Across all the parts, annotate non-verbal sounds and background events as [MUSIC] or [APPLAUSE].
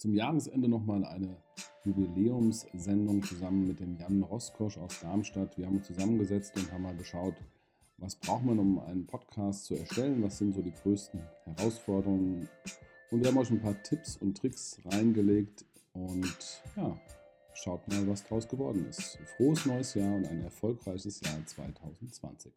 zum Jahresende nochmal eine Jubiläumssendung zusammen mit dem Jan Roskosch aus Darmstadt. Wir haben uns zusammengesetzt und haben mal geschaut, was braucht man, um einen Podcast zu erstellen, was sind so die größten Herausforderungen. Und wir haben euch ein paar Tipps und Tricks reingelegt und ja, schaut mal, was draus geworden ist. Frohes neues Jahr und ein erfolgreiches Jahr 2020.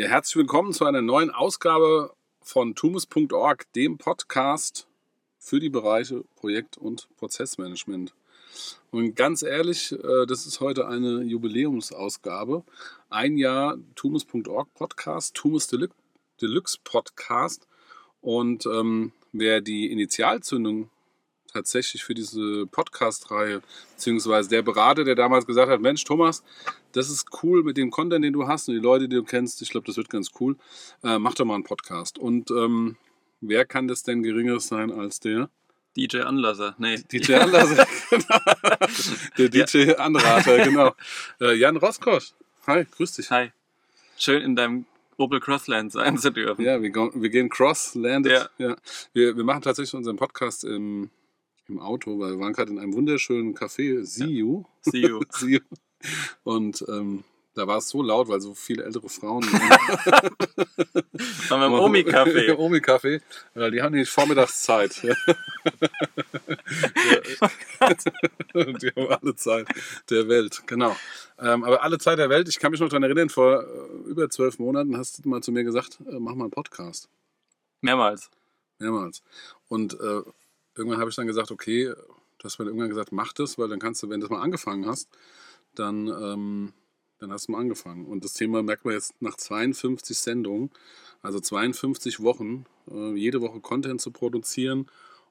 Ja, herzlich willkommen zu einer neuen Ausgabe von tumus.org, dem Podcast für die Bereiche Projekt- und Prozessmanagement. Und ganz ehrlich, äh, das ist heute eine Jubiläumsausgabe. Ein Jahr tumus.org Podcast, Tumus Deluxe Podcast. Und ähm, wer die Initialzündung tatsächlich für diese Podcast-Reihe, beziehungsweise der Berater, der damals gesagt hat, Mensch, Thomas, das ist cool mit dem Content, den du hast und die Leute, die du kennst, ich glaube, das wird ganz cool, äh, mach doch mal einen Podcast. Und ähm, wer kann das denn geringeres sein als der? DJ Anlasser, nee. [LAUGHS] DJ Anlasser, [LAUGHS] genau. Der DJ ja. Anrater, genau. Äh, Jan Roskosch, hi, grüß dich. Hi. Schön in deinem Opel Crossland sein zu dürfen. Ja, wir, wir gehen Crosslanded. Ja. ja. Wir, wir machen tatsächlich unseren Podcast im im Auto, weil wir waren gerade in einem wunderschönen Café, See You. See You. See you. Und ähm, da war es so laut, weil so viele ältere Frauen. [LAUGHS] waren wir im Omi-Café. Omi-Café. [LAUGHS] Ja, die haben nicht Vormittagszeit. ja. die haben alle Zeit der Welt, genau. Ähm, aber alle Zeit der Welt, ich kann mich noch daran erinnern, vor äh, über zwölf Monaten hast du mal zu mir gesagt, äh, mach mal einen Podcast. Mehrmals. Mehrmals. Und äh, irgendwann habe ich dann gesagt, okay, du hast mir irgendwann gesagt, mach das, weil dann kannst du, wenn du das mal angefangen hast, dann, ähm, dann hast du mal angefangen. Und das Thema merkt man jetzt nach 52 Sendungen, also 52 Wochen, äh, jede Woche Content zu produzieren.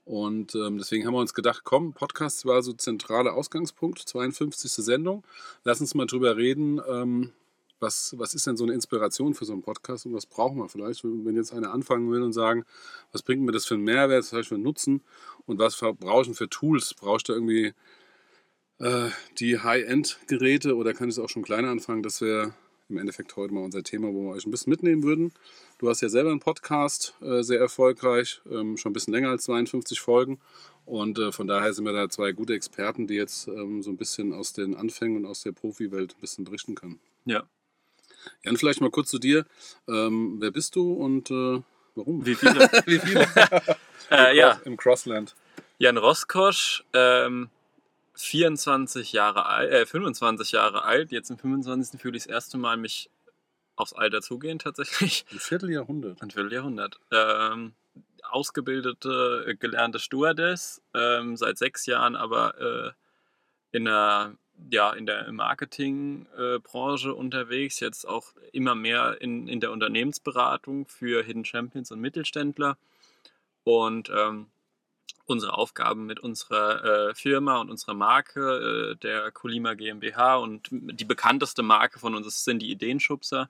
Und ähm, deswegen haben wir uns gedacht, komm, Podcast war so zentraler Ausgangspunkt, 52. Sendung. Lass uns mal drüber reden, ähm, was, was ist denn so eine Inspiration für so einen Podcast und was brauchen wir vielleicht, wenn jetzt einer anfangen will und sagen, was bringt mir das für einen Mehrwert, was heißt für einen Nutzen und was brauche ich für Tools? Brauchst du irgendwie äh, die High-End-Geräte oder kann ich es auch schon kleiner anfangen? Das wäre im Endeffekt heute mal unser Thema, wo wir euch ein bisschen mitnehmen würden. Du hast ja selber einen Podcast, äh, sehr erfolgreich, ähm, schon ein bisschen länger als 52 Folgen. Und äh, von daher sind wir da zwei gute Experten, die jetzt ähm, so ein bisschen aus den Anfängen und aus der Profi-Welt ein bisschen berichten können. Ja, Jan, vielleicht mal kurz zu dir. Ähm, wer bist du und äh, warum? Wie viele? [LAUGHS] Wie viele? [LAUGHS] äh, ja. Im Crossland. Jan Roskosch, ähm, 24 Jahre alt, äh, 25 Jahre alt. Jetzt im 25. fühle ich das erste Mal mich aufs Alter zugehen tatsächlich. [LAUGHS] Ein Vierteljahrhundert. Ein Vierteljahrhundert. Ähm, ausgebildete, äh, gelernte Stewardess, ähm, seit sechs Jahren aber äh, in einer ja, in der Marketingbranche unterwegs, jetzt auch immer mehr in, in der Unternehmensberatung für Hidden Champions und Mittelständler. Und ähm, unsere Aufgaben mit unserer äh, Firma und unserer Marke, äh, der Colima GmbH und die bekannteste Marke von uns sind die Ideenschubser.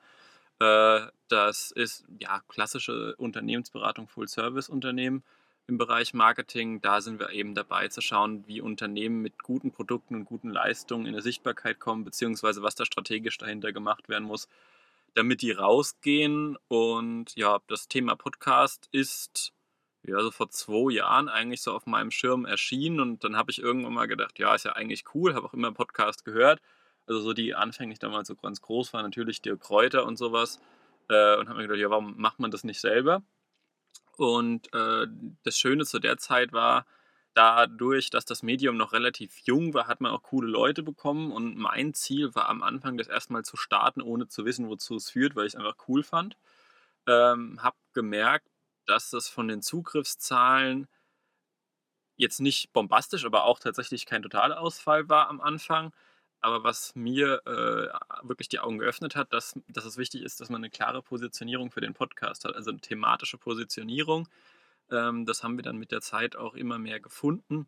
Äh, das ist ja klassische Unternehmensberatung, Full-Service-Unternehmen im Bereich Marketing. Da sind wir eben dabei zu schauen, wie Unternehmen mit guten Produkten und guten Leistungen in der Sichtbarkeit kommen, beziehungsweise was da strategisch dahinter gemacht werden muss, damit die rausgehen. Und ja, das Thema Podcast ist ja so vor zwei Jahren eigentlich so auf meinem Schirm erschienen und dann habe ich irgendwann mal gedacht, ja, ist ja eigentlich cool, habe auch immer Podcast gehört. Also so die anfänglich damals so ganz groß waren, natürlich Dirk Kräuter und sowas. Äh, und habe mir gedacht, ja, warum macht man das nicht selber? Und äh, das Schöne zu der Zeit war, dadurch, dass das Medium noch relativ jung war, hat man auch coole Leute bekommen. Und mein Ziel war am Anfang, das erstmal zu starten, ohne zu wissen, wozu es führt, weil ich es einfach cool fand. Ähm, hab gemerkt, dass das von den Zugriffszahlen jetzt nicht bombastisch, aber auch tatsächlich kein Totalausfall war am Anfang. Aber was mir äh, wirklich die Augen geöffnet hat, dass, dass es wichtig ist, dass man eine klare Positionierung für den Podcast hat, also eine thematische Positionierung. Ähm, das haben wir dann mit der Zeit auch immer mehr gefunden.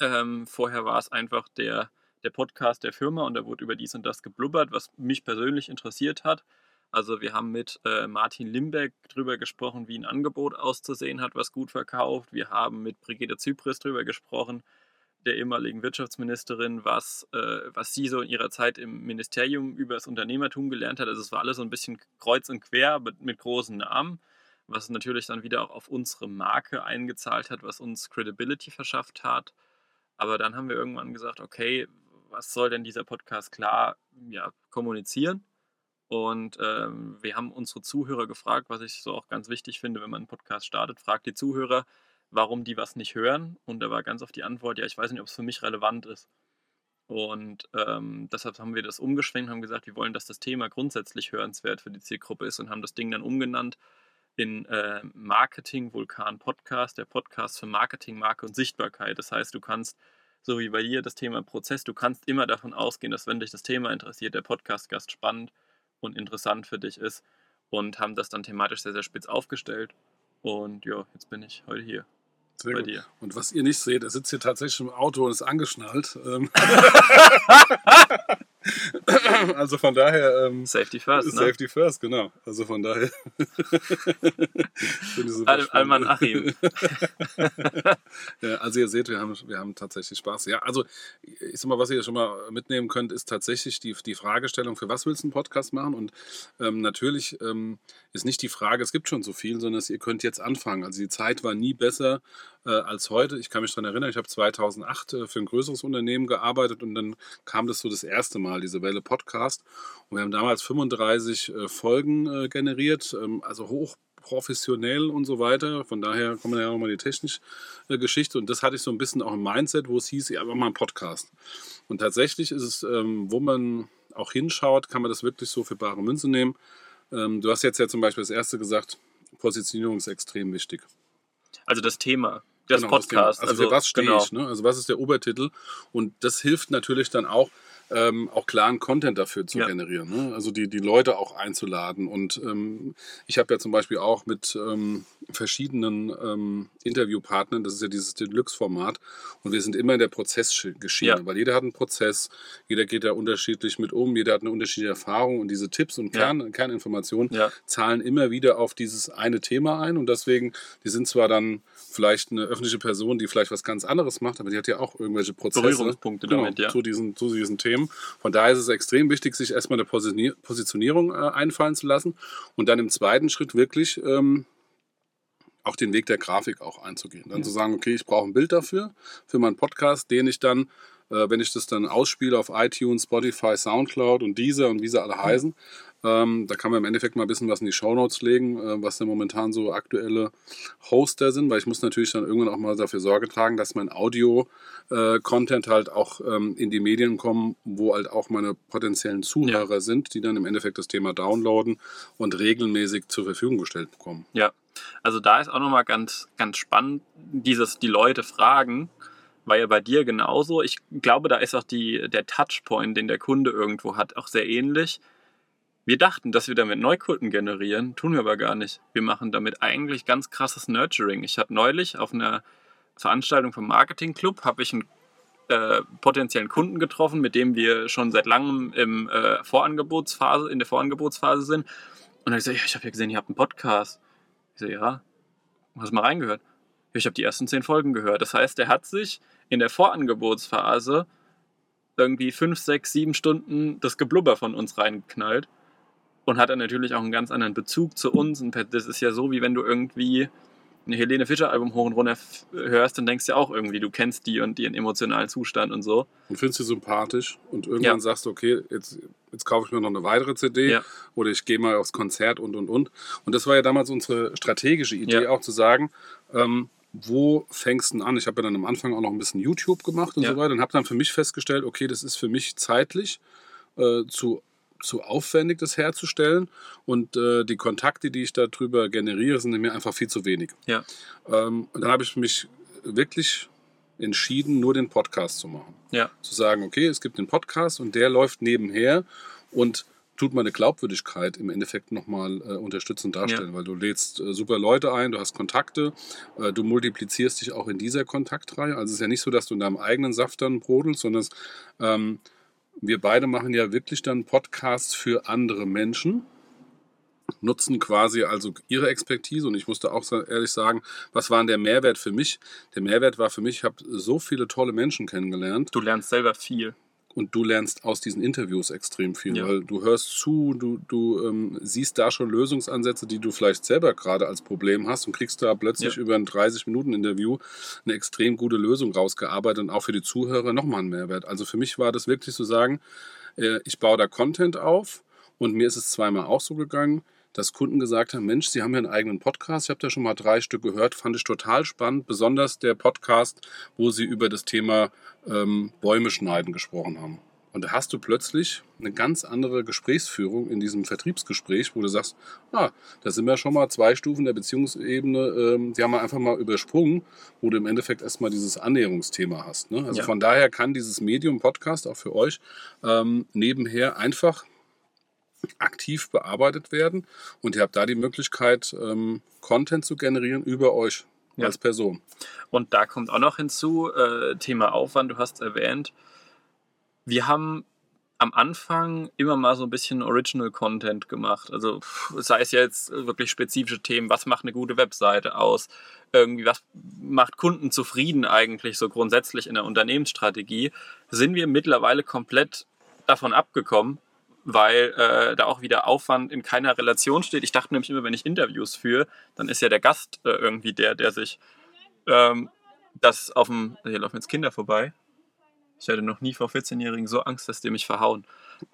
Ähm, vorher war es einfach der, der Podcast der Firma und da wurde über dies und das geblubbert, was mich persönlich interessiert hat. Also wir haben mit äh, Martin Limbeck drüber gesprochen, wie ein Angebot auszusehen hat, was gut verkauft. Wir haben mit Brigitte Zypris drüber gesprochen, der ehemaligen Wirtschaftsministerin, was, äh, was sie so in ihrer Zeit im Ministerium über das Unternehmertum gelernt hat. Also es war alles so ein bisschen kreuz und quer mit, mit großen Namen, was natürlich dann wieder auch auf unsere Marke eingezahlt hat, was uns Credibility verschafft hat. Aber dann haben wir irgendwann gesagt, okay, was soll denn dieser Podcast klar ja, kommunizieren? Und ähm, wir haben unsere Zuhörer gefragt, was ich so auch ganz wichtig finde, wenn man einen Podcast startet, fragt die Zuhörer, warum die was nicht hören. Und da war ganz oft die Antwort, ja, ich weiß nicht, ob es für mich relevant ist. Und ähm, deshalb haben wir das umgeschwenkt, haben gesagt, wir wollen, dass das Thema grundsätzlich hörenswert für die Zielgruppe ist und haben das Ding dann umgenannt in äh, Marketing Vulkan Podcast, der Podcast für Marketing, Marke und Sichtbarkeit. Das heißt, du kannst, so wie bei dir das Thema Prozess, du kannst immer davon ausgehen, dass wenn dich das Thema interessiert, der Podcast-Gast spannend und interessant für dich ist und haben das dann thematisch sehr, sehr spitz aufgestellt. Und ja, jetzt bin ich heute hier. Sehr bei gut. dir. Und was ihr nicht seht, er sitzt hier tatsächlich im Auto und ist angeschnallt. Ähm. [LAUGHS] also von daher. Ähm, Safety first, ne? Safety first, genau. Also von daher. Al Alman Achim. ja, also ihr seht, wir haben, wir haben tatsächlich Spaß. Ja, also ich sag mal, was ihr schon mal mitnehmen könnt, ist tatsächlich die, die Fragestellung, für was willst du einen Podcast machen? Und ähm, natürlich ähm, ist nicht die Frage, es gibt schon so viel, sondern ihr könnt jetzt anfangen. Also die Zeit war nie besser als heute. Ich kann mich daran erinnern, ich habe 2008 äh, für ein größeres Unternehmen gearbeitet und dann kam das so das erste Mal, diese Welle Podcast. Und wir haben damals 35 äh, Folgen äh, generiert, ähm, also hoch professionell und so weiter. Von daher kommen ja nochmal die technische äh, Geschichte. Und das hatte ich so ein bisschen auch im Mindset, wo es hieß, ja, aber mal ein Podcast. Und tatsächlich ist es, ähm, wo man auch hinschaut, kann man das wirklich so für bare Münze nehmen. Ähm, du hast jetzt ja zum Beispiel das erste gesagt, Positionierung ist extrem wichtig. Also das Thema des genau, Podcasts. Also, also, für was stehe genau. ich? Ne? Also was ist der Obertitel? Und das hilft natürlich dann auch, ähm, auch klaren Content dafür zu ja. generieren. Ne? Also die, die Leute auch einzuladen. Und ähm, ich habe ja zum Beispiel auch mit ähm, verschiedenen ähm, Interviewpartnern, das ist ja dieses Deluxe-Format, und wir sind immer in der Prozessgeschichte, ja. weil jeder hat einen Prozess, jeder geht da unterschiedlich mit um, jeder hat eine unterschiedliche Erfahrung und diese Tipps und Kern, ja. Kerninformationen zahlen immer wieder auf dieses eine Thema ein und deswegen, die sind zwar dann vielleicht eine öffentliche Person, die vielleicht was ganz anderes macht, aber die hat ja auch irgendwelche Prozesse Berührungspunkte genau, damit, ja. zu, diesen, zu diesen Themen. Von daher ist es extrem wichtig, sich erstmal eine Positionierung äh, einfallen zu lassen und dann im zweiten Schritt wirklich ähm, auch den Weg der Grafik auch einzugehen. Dann ja. zu sagen, okay, ich brauche ein Bild dafür, für meinen Podcast, den ich dann, äh, wenn ich das dann ausspiele auf iTunes, Spotify, Soundcloud und diese und wie sie alle heißen, ähm, da kann man im Endeffekt mal ein bisschen was in die Shownotes legen, äh, was denn momentan so aktuelle Hoster sind, weil ich muss natürlich dann irgendwann auch mal dafür Sorge tragen, dass mein Audio-Content äh, halt auch ähm, in die Medien kommt, wo halt auch meine potenziellen Zuhörer ja. sind, die dann im Endeffekt das Thema downloaden und regelmäßig zur Verfügung gestellt bekommen. Ja, also da ist auch nochmal ganz, ganz spannend, dieses, die Leute fragen, war ja bei dir genauso. Ich glaube, da ist auch die, der Touchpoint, den der Kunde irgendwo hat, auch sehr ähnlich. Wir dachten, dass wir damit Neukunden generieren, tun wir aber gar nicht. Wir machen damit eigentlich ganz krasses Nurturing. Ich habe neulich auf einer Veranstaltung vom Marketing Club habe ich einen äh, potenziellen Kunden getroffen, mit dem wir schon seit langem im äh, Vorangebotsphase, in der Vorangebotsphase sind. Und ich gesagt, ja, ich habe ja gesehen, ihr habt einen Podcast. Ich so, ja, hast mal reingehört? Ja, ich habe die ersten zehn Folgen gehört. Das heißt, er hat sich in der Vorangebotsphase irgendwie fünf, sechs, sieben Stunden das Geblubber von uns reingeknallt und hat dann natürlich auch einen ganz anderen Bezug zu uns. Und das ist ja so, wie wenn du irgendwie ein Helene Fischer Album hoch und runter hörst, dann denkst du ja auch irgendwie, du kennst die und ihren emotionalen Zustand und so. Und findest sie sympathisch und irgendwann ja. sagst du, okay, jetzt, jetzt kaufe ich mir noch eine weitere CD ja. oder ich gehe mal aufs Konzert und und und. Und das war ja damals unsere strategische Idee, ja. auch zu sagen, ähm, wo fängst du an? Ich habe ja dann am Anfang auch noch ein bisschen YouTube gemacht und so weiter und habe dann für mich festgestellt, okay, das ist für mich zeitlich äh, zu zu aufwendig, das herzustellen. Und äh, die Kontakte, die ich darüber generiere, sind mir einfach viel zu wenig. Ja. Ähm, dann habe ich mich wirklich entschieden, nur den Podcast zu machen. Ja. Zu sagen, okay, es gibt den Podcast und der läuft nebenher und tut meine Glaubwürdigkeit im Endeffekt nochmal äh, unterstützend darstellen, ja. weil du lädst äh, super Leute ein, du hast Kontakte, äh, du multiplizierst dich auch in dieser Kontaktreihe. Also es ist ja nicht so, dass du in deinem eigenen Saft dann brodelst, sondern ähm, wir beide machen ja wirklich dann Podcasts für andere Menschen. nutzen quasi also ihre Expertise und ich musste auch ehrlich sagen, was war denn der Mehrwert für mich? Der Mehrwert war für mich, ich habe so viele tolle Menschen kennengelernt. Du lernst selber viel. Und du lernst aus diesen Interviews extrem viel, Ja. weil du hörst zu, du, du ähm, siehst da schon Lösungsansätze, die du vielleicht selber gerade als Problem hast und kriegst da plötzlich Ja. über ein 30-Minuten-Interview eine extrem gute Lösung rausgearbeitet und auch für die Zuhörer nochmal einen Mehrwert. Also für mich war das wirklich zu sagen, äh, ich baue da Content auf und mir ist es zweimal auch so gegangen, dass Kunden gesagt haben, Mensch, Sie haben ja einen eigenen Podcast, ich habe da schon mal drei Stück gehört, fand ich total spannend, besonders der Podcast, wo Sie über das Thema ähm, Bäume schneiden gesprochen haben. Und da hast du plötzlich eine ganz andere Gesprächsführung in diesem Vertriebsgespräch, wo du sagst, ah, da sind wir schon mal zwei Stufen der Beziehungsebene, ähm, die haben wir einfach mal übersprungen, wo du im Endeffekt erstmal dieses Annäherungsthema hast. Ne? Also Ja. von daher kann dieses Medium Podcast auch für euch ähm, nebenher einfach aktiv bearbeitet werden und ihr habt da die Möglichkeit, ähm, Content zu generieren über euch Ja. als Person. Und da kommt auch noch hinzu, äh, Thema Aufwand, du hast erwähnt, wir haben am Anfang immer mal so ein bisschen Original Content gemacht. Also sei es jetzt wirklich spezifische Themen, was macht eine gute Webseite aus, irgendwie was macht Kunden zufrieden eigentlich so grundsätzlich in der Unternehmensstrategie, sind wir mittlerweile komplett davon abgekommen, weil äh, da auch wieder Aufwand in keiner Relation steht. Ich dachte nämlich immer, wenn ich Interviews führe, dann ist ja der Gast äh, irgendwie der, der sich ähm, das auf dem. Hier laufen jetzt Kinder vorbei. Ich hatte noch nie vor 14-Jährigen so Angst, dass die mich verhauen.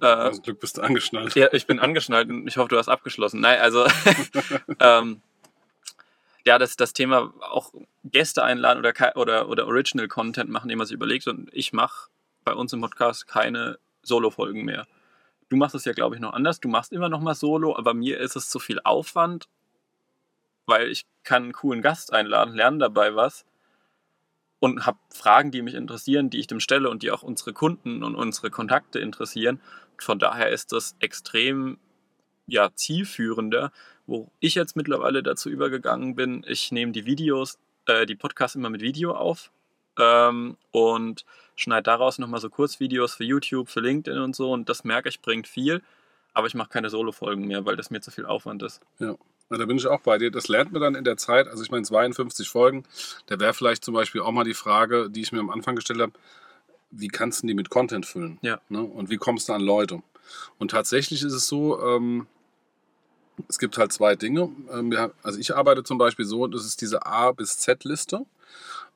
Äh, Also Glück bist du angeschnallt. ja, ich bin angeschnallt und ich hoffe, du hast abgeschlossen. Nein, also [LAUGHS] ähm, ja, das, das Thema auch Gäste einladen oder, oder, oder Original Content machen, den man sich überlegt. Und ich mache bei uns im Podcast keine Solo-Folgen mehr. Du machst es ja, glaube ich, noch anders. Du machst immer noch mal Solo, aber mir ist es zu viel Aufwand, weil ich kann einen coolen Gast einladen, lerne dabei was und habe Fragen, die mich interessieren, die ich dem stelle und die auch unsere Kunden und unsere Kontakte interessieren. Von daher ist das extrem ja, zielführender, wo ich jetzt mittlerweile dazu übergegangen bin, ich nehme die Videos, äh, die Podcasts immer mit Video auf ähm, und schneide daraus nochmal so Kurzvideos für YouTube, für LinkedIn und so und das merke ich bringt viel, aber ich mache keine Solo-Folgen mehr, weil das mir zu viel Aufwand ist. Ja. Na, da bin ich auch bei dir. Das lernt man dann in der Zeit. Also ich meine, 52 Folgen, da wäre vielleicht zum Beispiel auch mal die Frage, die ich mir am Anfang gestellt habe, wie kannst du die mit Content füllen? Ja. Ne? Und wie kommst du an Leute? Und tatsächlich ist es so, ähm, es gibt halt zwei Dinge. Ähm, also ich arbeite zum Beispiel so, das ist diese A bis Z-Liste.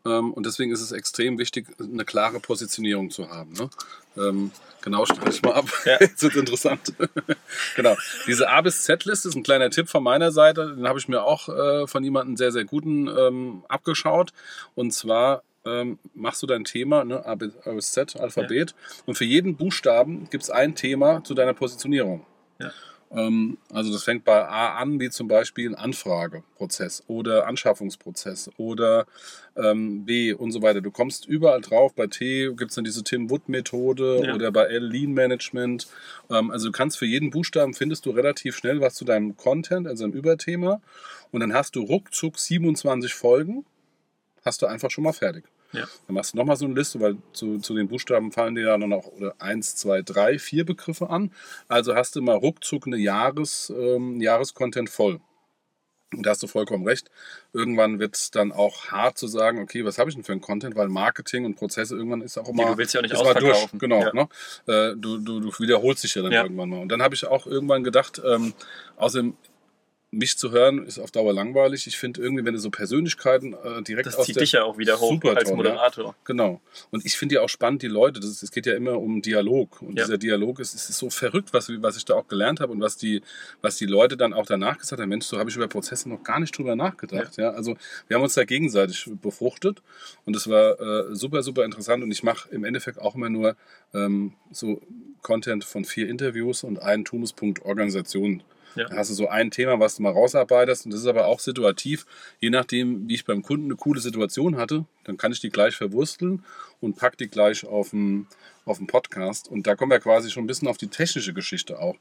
Ähm, und deswegen ist es extrem wichtig, eine klare Positionierung zu haben. Ne? Ähm, genau, stelle ich mal ab. Ja. [LAUGHS] Jetzt wird interessant. [LAUGHS] genau. Diese A bis Z-Liste ist ein kleiner Tipp von meiner Seite. Den habe ich mir auch äh, von jemandem sehr, sehr guten ähm, abgeschaut. Und zwar ähm, machst du dein Thema, ne, A bis, Z, Alphabet. Und für jeden Buchstaben gibt es ein Thema zu deiner Positionierung. Ja. Ähm, also das fängt bei A an, wie zum Beispiel ein Anfrageprozess oder Anschaffungsprozess oder ähm, B und so weiter. Du kommst überall drauf. Bei T gibt es dann diese Tim Wood Methode Ja. oder bei L Lean Management. Ähm, also du kannst für jeden Buchstaben findest du relativ schnell was zu deinem Content, also einem Überthema. Und dann hast du ruckzuck 27 Folgen, hast du einfach schon mal fertig. Ja. Dann machst du nochmal so eine Liste, weil zu, zu den Buchstaben fallen dir ja dann auch oder eins, zwei, drei, vier Begriffe an. Also hast du mal ruckzuck eine Jahres, ähm, Jahrescontent voll. Und da hast du vollkommen recht. Irgendwann wird es dann auch hart zu sagen, okay, was habe ich denn für einen Content, weil Marketing und Prozesse irgendwann ist auch immer. du willst ja auch nicht ausverkaufen. Genau, Ja. ne? Äh, du, du, du wiederholst dich ja dann Ja. irgendwann mal. Und dann habe ich auch irgendwann gedacht, ähm, außerdem mich zu hören ist auf Dauer langweilig. Ich finde irgendwie, wenn du so Persönlichkeiten äh, direkt Das aus zieht der dich ja auch wieder hoch als toll, Moderator. Genau. Und ich finde ja auch spannend, die Leute, es geht ja immer um Dialog. Und Ja. dieser Dialog ist, ist so verrückt, was, was ich da auch gelernt habe und was die, was die Leute dann auch danach gesagt haben, Mensch, so habe ich über Prozesse noch gar nicht drüber nachgedacht. Ja. Also wir haben uns da gegenseitig befruchtet und es war äh, super, super interessant und ich mache im Endeffekt auch immer nur ähm, so Content von vier Interviews und einen Tumuspunkt Organisation. Ja. Da hast du so ein Thema, was du mal rausarbeitest und das ist aber auch situativ, je nachdem, wie ich beim Kunden eine coole Situation hatte, dann kann ich die gleich verwursteln und pack die gleich auf den, auf den Podcast. Und da kommen wir quasi schon ein bisschen auf die technische Geschichte auch.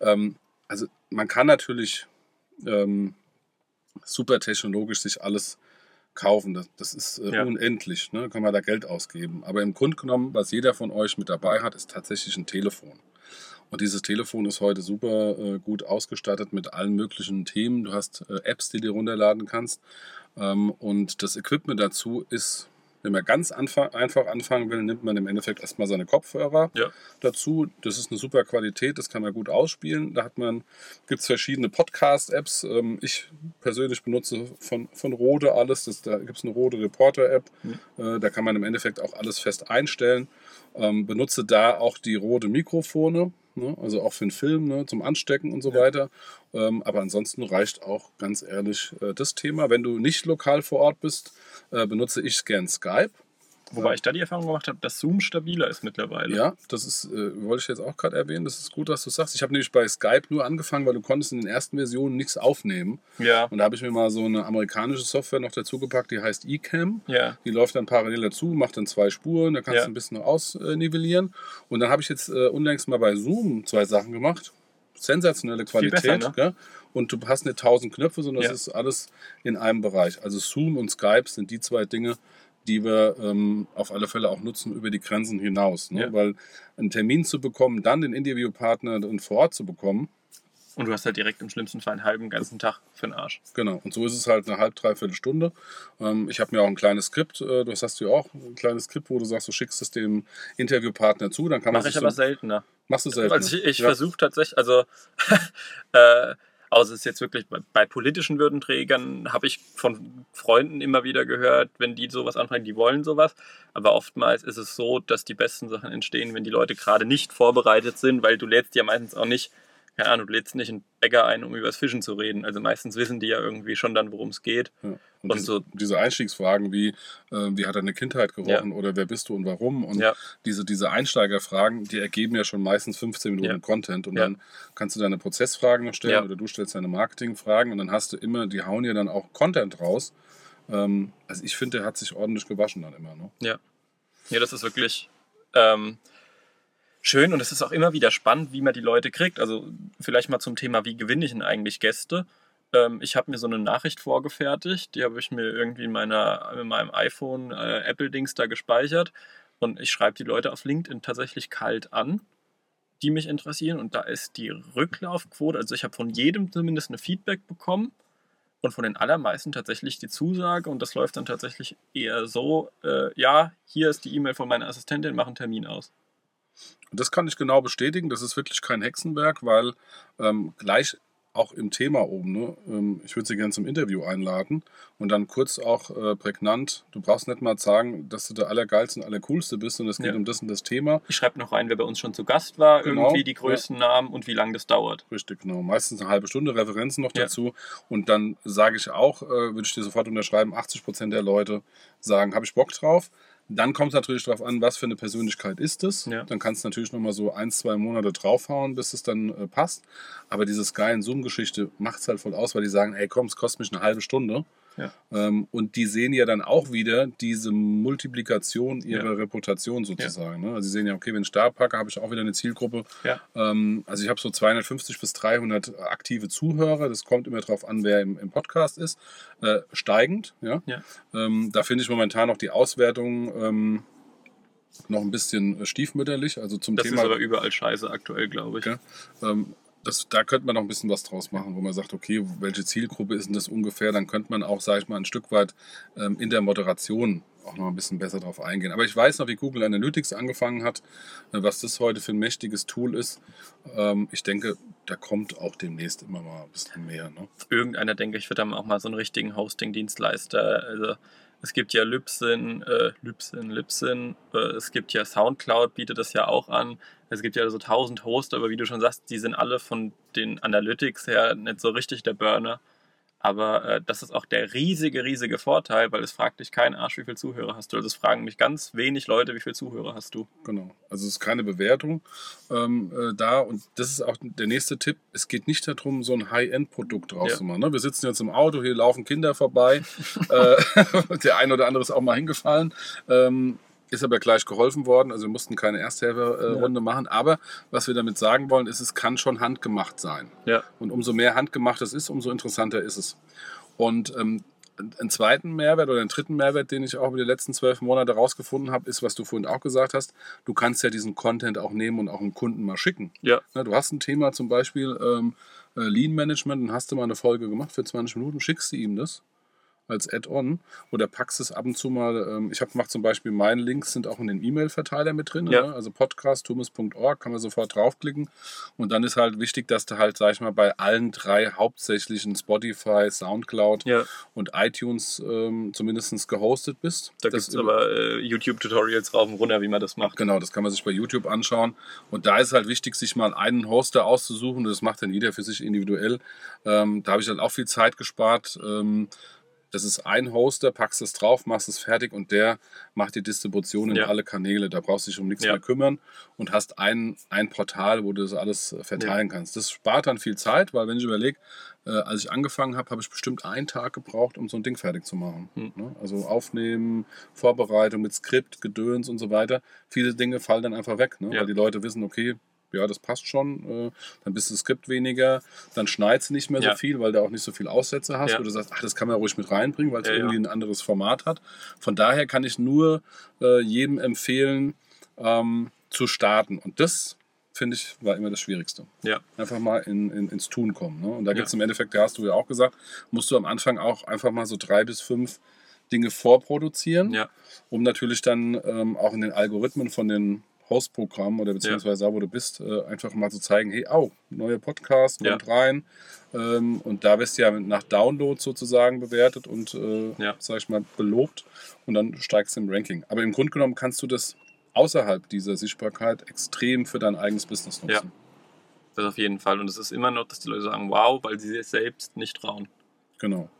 Ähm, also man kann natürlich ähm, super technologisch sich alles kaufen. Das, das ist äh, Ja. unendlich, ne? kann man da Geld ausgeben. Aber im Grunde genommen, was jeder von euch mit dabei hat, ist tatsächlich ein Telefon. Und dieses Telefon ist heute super äh, gut ausgestattet mit allen möglichen Themen. Du hast äh, Apps, die du runterladen kannst. Ähm, und das Equipment dazu ist wenn man ganz anfang, einfach anfangen will, nimmt man im Endeffekt erstmal seine Kopfhörer Ja. dazu. Das ist eine super Qualität, das kann man gut ausspielen. Da hat man, gibt es verschiedene Podcast-Apps. Ähm, ich persönlich benutze von, von Rode alles. Das, da gibt es eine Rode Reporter-App. Äh, da kann man im Endeffekt auch alles fest einstellen. Ähm, benutze da auch die Rode Mikrofone, ne? also auch für den Film, ne? zum Anstecken und so weiter. Ähm, aber ansonsten reicht auch ganz ehrlich äh, das Thema. Wenn du nicht lokal vor Ort bist, äh, benutze ich gern Skype. Wobei ich da die Erfahrung gemacht habe, dass Zoom stabiler ist mittlerweile. Ja, das ist, äh, wollte ich jetzt auch gerade erwähnen. Das ist gut, dass du sagst. Ich habe nämlich bei Skype nur angefangen, weil du konntest in den ersten Versionen nichts aufnehmen. Ja. Und da habe ich mir mal so eine amerikanische Software noch dazu gepackt, die heißt eCam. Ja. Die läuft dann parallel dazu, macht dann zwei Spuren, da kannst Ja. du ein bisschen noch ausnivellieren. Und dann habe ich jetzt äh, unlängst mal bei Zoom zwei Sachen gemacht. Sensationelle Viel Qualität. besser, ne? Und du hast nicht tausend Knöpfe, sondern Ja. es ist alles in einem Bereich. Also Zoom und Skype sind die zwei Dinge, die wir ähm, auf alle Fälle auch nutzen über die Grenzen hinaus. Ne? Ja. Weil einen Termin zu bekommen, dann den Interviewpartner und vor Ort zu bekommen, Und du hast halt direkt im schlimmsten Fall einen halben ganzen Tag für den Arsch. Genau, und so ist es halt eine halb, dreiviertel Stunde. Ähm, ich habe mir auch ein kleines Skript, äh, das hast du ja auch, ein kleines Skript, wo du sagst, du schickst es dem Interviewpartner zu, dann kann man Mache ich aber so, seltener. Machst du selten. Also ich, ich ja. versuche tatsächlich, also [LAUGHS] äh, außer es ist jetzt wirklich bei, bei politischen Würdenträgern, habe ich von Freunden immer wieder gehört, wenn die sowas anfangen, die wollen sowas. Aber oftmals ist es so, dass die besten Sachen entstehen, wenn die Leute gerade nicht vorbereitet sind, weil du lädst ja meistens auch nicht, keine Ahnung, du lädst nicht einen Bäcker ein, um über das Fischen zu reden. Also meistens wissen die ja irgendwie schon dann, worum es geht. Ja. Und, Und diese, so- diese Einstiegsfragen wie, äh, wie hat deine Kindheit gerochen oder wer bist du und warum? Und Ja. diese, diese Einsteigerfragen, die ergeben ja schon meistens 15 Minuten Ja. Content. Und Ja. dann kannst du deine Prozessfragen noch stellen Ja. oder du stellst deine Marketingfragen und dann hast du immer, die hauen ja dann auch Content raus. Ähm, also ich finde, der hat sich ordentlich gewaschen dann immer. Ne? Ja. Ja, das ist wirklich ähm, schön und es ist auch immer wieder spannend, wie man die Leute kriegt. Also vielleicht mal zum Thema, wie gewinne ich denn eigentlich Gäste? Ähm, ich habe mir so eine Nachricht vorgefertigt, die habe ich mir irgendwie in, meiner, in meinem iPhone äh, Apple-Dings da gespeichert und ich schreibe die Leute auf LinkedIn tatsächlich kalt an, die mich interessieren und da ist die Rücklaufquote, also ich habe von jedem zumindest eine Feedback bekommen und von den allermeisten tatsächlich die Zusage und das läuft dann tatsächlich eher so, äh, ja, hier ist die E-Mail von meiner Assistentin, mach einen Termin aus. Und das kann ich genau bestätigen. Das ist wirklich kein Hexenwerk, weil ähm, gleich auch im Thema oben, ne, ähm, ich würde Sie gerne zum Interview einladen und dann kurz auch äh, prägnant, du brauchst nicht mal sagen, dass du der Allergeilste und Allercoolste bist, sondern es geht Ja. um das und das Thema. Ich schreibe noch rein, wer bei uns schon zu Gast war, Genau, irgendwie die größten Namen und wie lange das dauert. Richtig, genau. Meistens eine halbe Stunde Referenzen noch Ja. dazu. Und dann sage ich auch, äh, würde ich dir sofort unterschreiben, 80% der Leute sagen, habe ich Bock drauf. Dann kommt es natürlich darauf an, was für eine Persönlichkeit ist es. Ja. Dann kannst du natürlich nochmal so ein, zwei Monate draufhauen, bis es dann äh, passt. Aber diese Sky- und Zoom-Geschichte macht es halt voll aus, weil die sagen, ey komm, es kostet mich eine halbe Stunde. Ja. Ähm, und die sehen ja dann auch wieder diese Multiplikation ihrer Ja. Reputation sozusagen. Ne? Also sie sehen ja, okay, wenn ich da packe, habe ich auch wieder eine Zielgruppe. Ja. Ähm, also ich habe so 250 bis 300 aktive Zuhörer. Das kommt immer darauf an, wer im, im Podcast ist. Äh, steigend. Ja? Ja. Ähm, da finde ich momentan noch die Auswertung ähm, noch ein bisschen stiefmütterlich. Also zum Das Thema. ist aber überall scheiße aktuell, glaube ich. Okay. Ähm, das, da könnte man noch ein bisschen was draus machen, wo man sagt, okay, welche Zielgruppe ist denn das ungefähr? Dann könnte man auch, sage ich mal, ein Stück weit ähm, in der Moderation auch noch ein bisschen besser drauf eingehen. Aber ich weiß noch, wie Google Analytics angefangen hat, äh, was das heute für ein mächtiges Tool ist. Ähm, ich denke, da kommt auch demnächst immer mal ein bisschen mehr. Ne? Irgendeiner, denke ich, wird dann auch mal so einen richtigen Hosting-Dienstleister. Also es gibt ja Libsyn, äh, Libsyn, Libsyn, äh, es gibt ja Soundcloud, bietet das ja auch an. Es gibt ja so tausend Hosts, aber wie du schon sagst, die sind alle von den Analytics her nicht so richtig der Burner. Aber äh, das ist auch der riesige, riesige Vorteil, weil es fragt dich kein Arsch, wie viele Zuhörer hast du. Also es fragen mich ganz wenig Leute, wie viele Zuhörer hast du. Genau. Also es ist keine Bewertung ähm, äh, da. Und das ist auch der nächste Tipp. Es geht nicht darum, so ein High-End-Produkt draus Ja. zu machen. Ne? Wir sitzen jetzt im Auto, hier laufen Kinder vorbei. [LAUGHS] äh, [LAUGHS] der ein oder andere ist auch mal hingefallen. Ähm, ist aber gleich geholfen worden. Also wir mussten keine Ersthelferrunde machen. Aber was wir damit sagen wollen, ist, es kann schon handgemacht sein. Ja. Und umso mehr handgemacht es ist, umso interessanter ist es. Und ähm, einen zweiten Mehrwert oder einen dritten Mehrwert, den ich auch über die letzten zwölf Monate rausgefunden habe, ist, was du vorhin auch gesagt hast. Du kannst ja diesen Content auch nehmen und auch einem Kunden mal schicken. Ja. Ne, Du hast ein Thema zum Beispiel ähm, äh, Lean Management, dann hast du mal eine Folge gemacht für 20 Minuten, schickst du ihm das als Add-on oder packst es ab und zu mal. Ähm, ich habe gemacht zum Beispiel, meine Links sind auch in den E-Mail-Verteiler mit drin. Ja. Ne? Also podcast.tumis.org kann man sofort draufklicken. Und dann ist halt wichtig, dass du halt, sag ich mal, bei allen drei hauptsächlichen Spotify, Soundcloud Ja, und iTunes ähm, zumindest gehostet bist. da gibt es aber äh, YouTube-Tutorials rauf und runter, wie man das macht. Genau, das kann man sich bei YouTube anschauen. Und da ist halt wichtig, sich mal einen Hoster auszusuchen. Das macht dann jeder für sich individuell. Ähm, da habe ich halt auch viel Zeit gespart. Ähm, das ist ein Hoster, packst es drauf, machst es fertig und der macht die Distribution in Ja. alle Kanäle. Da brauchst du dich um nichts Ja. mehr kümmern und hast ein, ein Portal, wo du das alles äh, verteilen kannst. Das spart dann viel Zeit, weil wenn ich überlege, äh, als ich angefangen habe, habe ich bestimmt einen Tag gebraucht, um so ein Ding fertig zu machen. Hm. Ne? Also aufnehmen, Vorbereitung mit Skript, Gedöns und so weiter. Viele Dinge fallen dann einfach weg, ne? Ja. weil die Leute wissen, okay, ja, das passt schon, äh, dann bist das Skript weniger, dann schneidest du nicht mehr Ja. so viel, weil du auch nicht so viel Aussätze hast, Ja. wo du sagst, ach, das kann man ruhig mit reinbringen, weil es Ja, irgendwie ein anderes Format hat. Von daher kann ich nur äh, jedem empfehlen, ähm, zu starten. Und das, finde ich, war immer das Schwierigste Ja, einfach mal in, in, ins Tun kommen. Ne? Und da gibt es im Endeffekt, da hast du ja auch gesagt, musst du am Anfang auch einfach mal so drei bis fünf Dinge vorproduzieren, um natürlich dann ähm, auch in den Algorithmen von den Hostprogrammen oder beziehungsweise da, wo du bist, äh, einfach mal zu zeigen, hey, au, neuer Podcast, Ja. kommt rein. Ähm, und da wirst du ja nach Download sozusagen bewertet und, äh, Ja. sag ich mal, belobt und dann steigst du im Ranking. Aber im Grunde genommen kannst du das außerhalb dieser Sichtbarkeit extrem für dein eigenes Business nutzen. das auf jeden Fall. Und es ist immer noch, dass die Leute sagen, wow, weil sie sich selbst nicht trauen. Genau.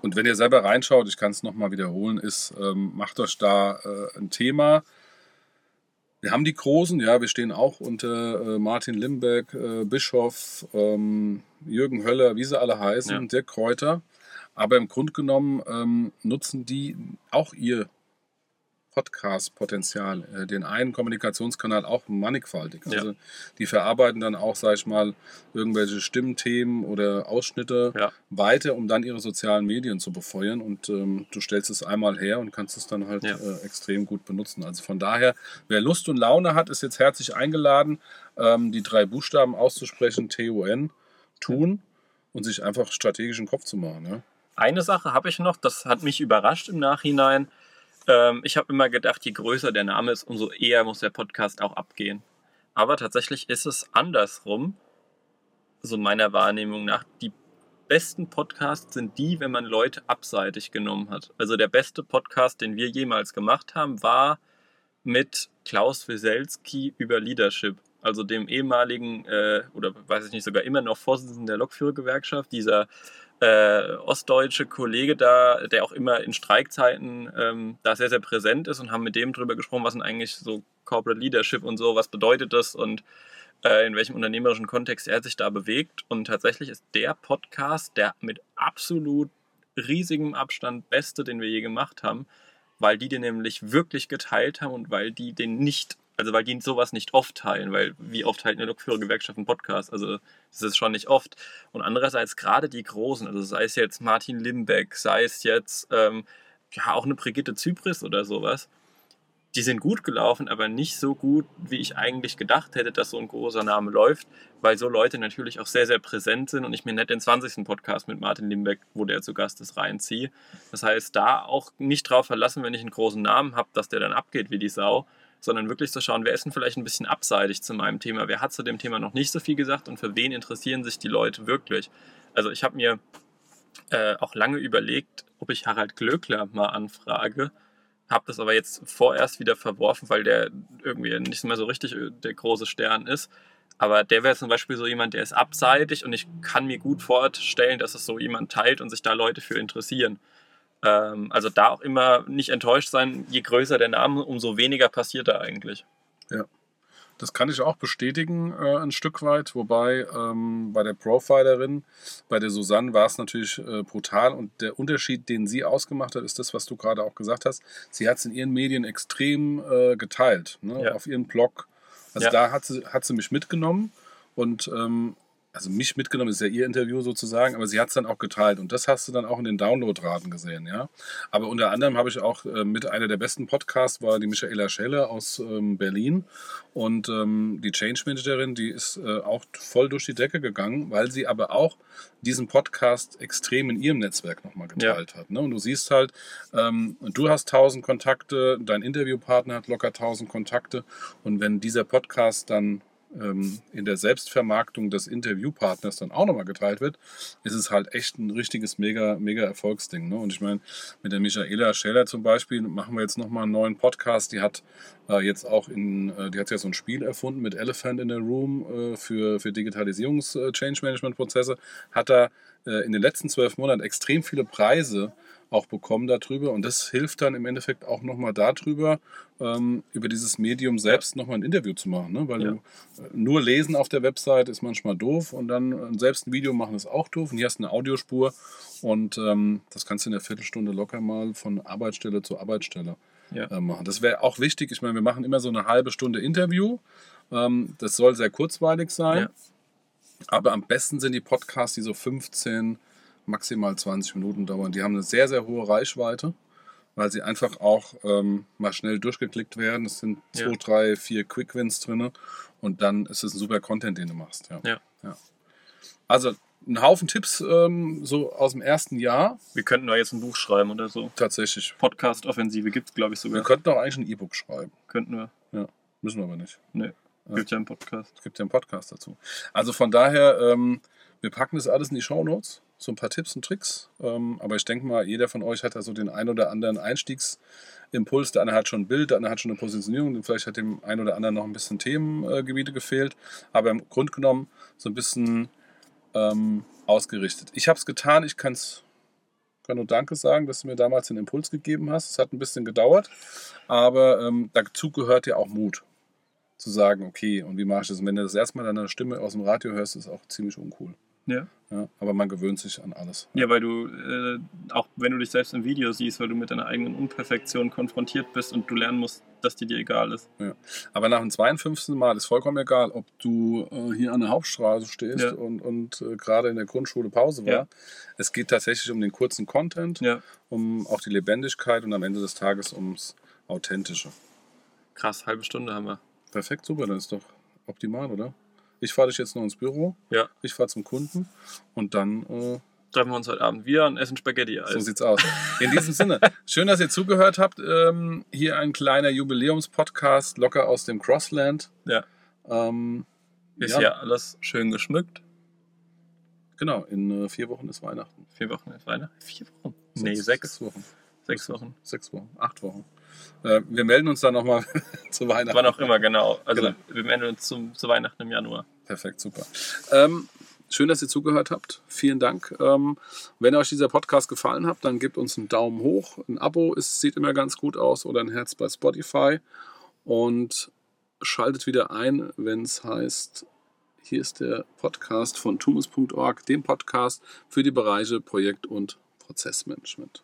Und wenn ihr selber reinschaut, ich kann es nochmal wiederholen, ist, ähm, macht euch da äh, ein Thema. Wir haben die Großen, ja, wir stehen auch unter äh, Martin Limbeck, äh, Bischof, ähm, Jürgen Höller, wie sie alle heißen, Ja. Dirk Kräuter. Aber im Grunde genommen ähm, nutzen die auch ihr Podcast-Potenzial, äh, den einen Kommunikationskanal auch mannigfaltig. Ja. Also die verarbeiten dann auch, sag ich mal, irgendwelche Stimmthemen oder Ausschnitte Ja. weiter, um dann ihre sozialen Medien zu befeuern. Und ähm, du stellst es einmal her und kannst es dann halt Ja. äh, extrem gut benutzen. Also von daher, wer Lust und Laune hat, ist jetzt herzlich eingeladen, ähm, die drei Buchstaben auszusprechen, T-U-N, tun und sich einfach strategisch den Kopf zu machen. Ja? Eine Sache habe ich noch, das hat mich überrascht im Nachhinein. Ähm, ich habe immer gedacht, je größer der Name ist, umso eher muss der Podcast auch abgehen. Aber tatsächlich ist es andersrum, so meiner Wahrnehmung nach. Die besten Podcasts sind die, wenn man Leute abseitig genommen hat. Also der beste Podcast, den wir jemals gemacht haben, war mit Klaus Wieselski über Leadership. Also dem ehemaligen, äh, oder weiß ich nicht, sogar immer noch Vorsitzenden der Lokführergewerkschaft, dieser äh, ostdeutsche Kollege da, der auch immer in Streikzeiten ähm, da sehr, sehr präsent ist und haben mit dem drüber gesprochen, was denn eigentlich so Corporate Leadership und so, was bedeutet das und äh, in welchem unternehmerischen Kontext er sich da bewegt. Und tatsächlich ist der Podcast der mit absolut riesigem Abstand beste, den wir je gemacht haben, weil die den nämlich wirklich geteilt haben und weil die den nicht, also weil die sowas nicht oft teilen, weil wie oft teilt eine Lokführergewerkschaft einen Podcast? Also das ist schon nicht oft. Und andererseits gerade die Großen, also sei es jetzt Martin Limbeck, sei es jetzt ähm, ja auch eine Brigitte Zypris oder sowas, die sind gut gelaufen, aber nicht so gut, wie ich eigentlich gedacht hätte, dass so ein großer Name läuft, weil so Leute natürlich auch sehr, sehr präsent sind und ich mir nicht den 20. Podcast mit Martin Limbeck, wo der zu Gast ist, reinziehe. Das heißt, da auch nicht drauf verlassen, wenn ich einen großen Namen habe, dass der dann abgeht wie die Sau, sondern wirklich zu schauen, wer ist denn vielleicht ein bisschen abseitig zu meinem Thema, wer hat zu dem Thema noch nicht so viel gesagt und für wen interessieren sich die Leute wirklich. Also ich habe mir äh, auch lange überlegt, ob ich Harald Glöckler mal anfrage, habe das aber jetzt vorerst wieder verworfen, weil der irgendwie nicht mehr so richtig äh, der große Stern ist. Aber der wäre zum Beispiel so jemand, der ist abseitig und ich kann mir gut vorstellen, dass es so jemand teilt und sich da Leute für interessieren. Ähm, also da auch immer nicht enttäuscht sein, je größer der Name, umso weniger passiert da eigentlich. Das kann ich auch bestätigen, äh, ein Stück weit. Wobei ähm, bei der Profilerin, bei der Susanne, war es natürlich äh, brutal. Und der Unterschied, den sie ausgemacht hat, ist das, was du gerade auch gesagt hast. Sie hat es in ihren Medien extrem äh, geteilt, ne? Ja. auf ihrem Blog. Also Ja. da hat sie, hat sie mich mitgenommen. Und ähm, also mich mitgenommen, ist ja ihr Interview sozusagen, aber sie hat es dann auch geteilt und das hast du dann auch in den Downloadraten gesehen, ja. Aber unter anderem habe ich auch äh, mit einer der besten Podcasts war die Michaela Schelle aus ähm, Berlin und ähm, die Change Managerin, die ist äh, auch voll durch die Decke gegangen, weil sie aber auch diesen Podcast extrem in ihrem Netzwerk nochmal geteilt ja. hat. Ne? Und du siehst halt, ähm, du hast tausend Kontakte, dein Interviewpartner hat locker tausend Kontakte und wenn dieser Podcast dann ähm, in der Selbstvermarktung des Interviewpartners dann auch nochmal geteilt wird, ist es halt echt ein richtiges mega, mega Erfolgsding. Ne? Und ich meine, mit der Michaela Scheller zum Beispiel machen wir jetzt nochmal einen neuen Podcast. Die hat äh, jetzt auch in, äh, die hat ja so ein Spiel erfunden mit Elephant in the Room äh, für, für Digitalisierungs-Change-Management-Prozesse, äh, hat da äh, in den letzten zwölf Monaten extrem viele Preise auch bekommen darüber. Und das hilft dann im Endeffekt auch nochmal darüber, ähm, über dieses Medium selbst ja. nochmal ein Interview zu machen. Ne? Weil ja. du, äh, nur lesen auf der Website ist manchmal doof und dann äh, selbst ein Video machen ist auch doof. Und hier hast du eine Audiospur und ähm, das kannst du in der Viertelstunde locker mal von Arbeitsstelle zu Arbeitsstelle ja. äh, machen. Das wäre auch wichtig. Ich meine, wir machen immer so eine halbe Stunde Interview. Ähm, das soll sehr kurzweilig sein. Aber am besten sind die Podcasts, die so 15, maximal 20 Minuten dauern. Die haben eine sehr, sehr hohe Reichweite, weil sie einfach auch ähm, mal schnell durchgeklickt werden. Es sind zwei, ja. drei, vier Quick-Wins drin und dann ist es ein super Content, den du machst. Ja. ja. ja. Also ein Haufen Tipps ähm, so aus dem ersten Jahr. Wir könnten da jetzt ein Buch schreiben oder so. Tatsächlich. Podcast-Offensive gibt es, glaube ich, sogar. Wir könnten auch eigentlich ein E-Book schreiben. Könnten wir. Ja, müssen wir aber nicht. Nee. Gibt ja einen Podcast. Es gibt ja einen Podcast dazu. Also von daher, ähm, wir packen das alles in die Show Notes so ein paar Tipps und Tricks. Ähm, aber ich denke mal, jeder von euch hat da so den ein oder anderen Einstiegsimpuls. Der eine hat schon ein Bild, der andere hat schon eine Positionierung. Vielleicht hat dem einen oder anderen noch ein bisschen Themengebiete gefehlt. Aber im Grunde genommen so ein bisschen ähm, ausgerichtet. Ich habe es getan. Ich kann's, kann nur Danke sagen, dass du mir damals den Impuls gegeben hast. Es hat ein bisschen gedauert. Aber ähm, dazu gehört ja auch Mut zu sagen, okay, und wie mache ich das? Und wenn du das erstmal deine Stimme aus dem Radio hörst, ist auch ziemlich uncool. Ja. ja. Aber man gewöhnt sich an alles. Ja, weil du, äh, auch wenn du dich selbst im Video siehst, weil du mit deiner eigenen Unperfektion konfrontiert bist und du lernen musst, dass die dir egal ist. Ja. Aber nach dem 52. Mal ist vollkommen egal, ob du äh, hier an der Hauptstraße stehst ja. und, und äh, gerade in der Grundschule Pause war. Ja. Es geht tatsächlich um den kurzen Content, um auch die Lebendigkeit und am Ende des Tages ums Authentische. Krass, halbe Stunde haben wir. Perfekt, super, das ist doch optimal, oder? Ich fahre dich jetzt noch ins Büro. Ja. Ich fahre zum Kunden und dann äh, treffen wir uns heute Abend wieder und essen Spaghetti. -Eis. So sieht's aus. In diesem Sinne, [LAUGHS] schön, dass ihr zugehört habt. Ähm, hier ein kleiner Jubiläumspodcast, locker aus dem Crossland. Ja. Ähm, ist ja. ja alles schön geschmückt. Genau, in äh, vier Wochen ist Weihnachten. Vier Wochen ist Weihnachten? Vier Wochen? Nee, sechs, sechs Wochen. Sechs Wochen. Sechs Wochen, acht Wochen. Äh, wir melden uns dann nochmal [LAUGHS] zu Weihnachten. Wann auch immer, genau. Also genau. wir melden uns zum, zu Weihnachten im Januar. Perfekt, super. Ähm, schön, dass ihr zugehört habt. Vielen Dank. Ähm, wenn euch dieser Podcast gefallen hat, dann gebt uns einen Daumen hoch. Ein Abo ist, sieht immer ganz gut aus oder ein Herz bei Spotify. Und schaltet wieder ein, wenn es heißt, hier ist der Podcast von tumus.org, dem Podcast für die Bereiche Projekt- und Prozessmanagement.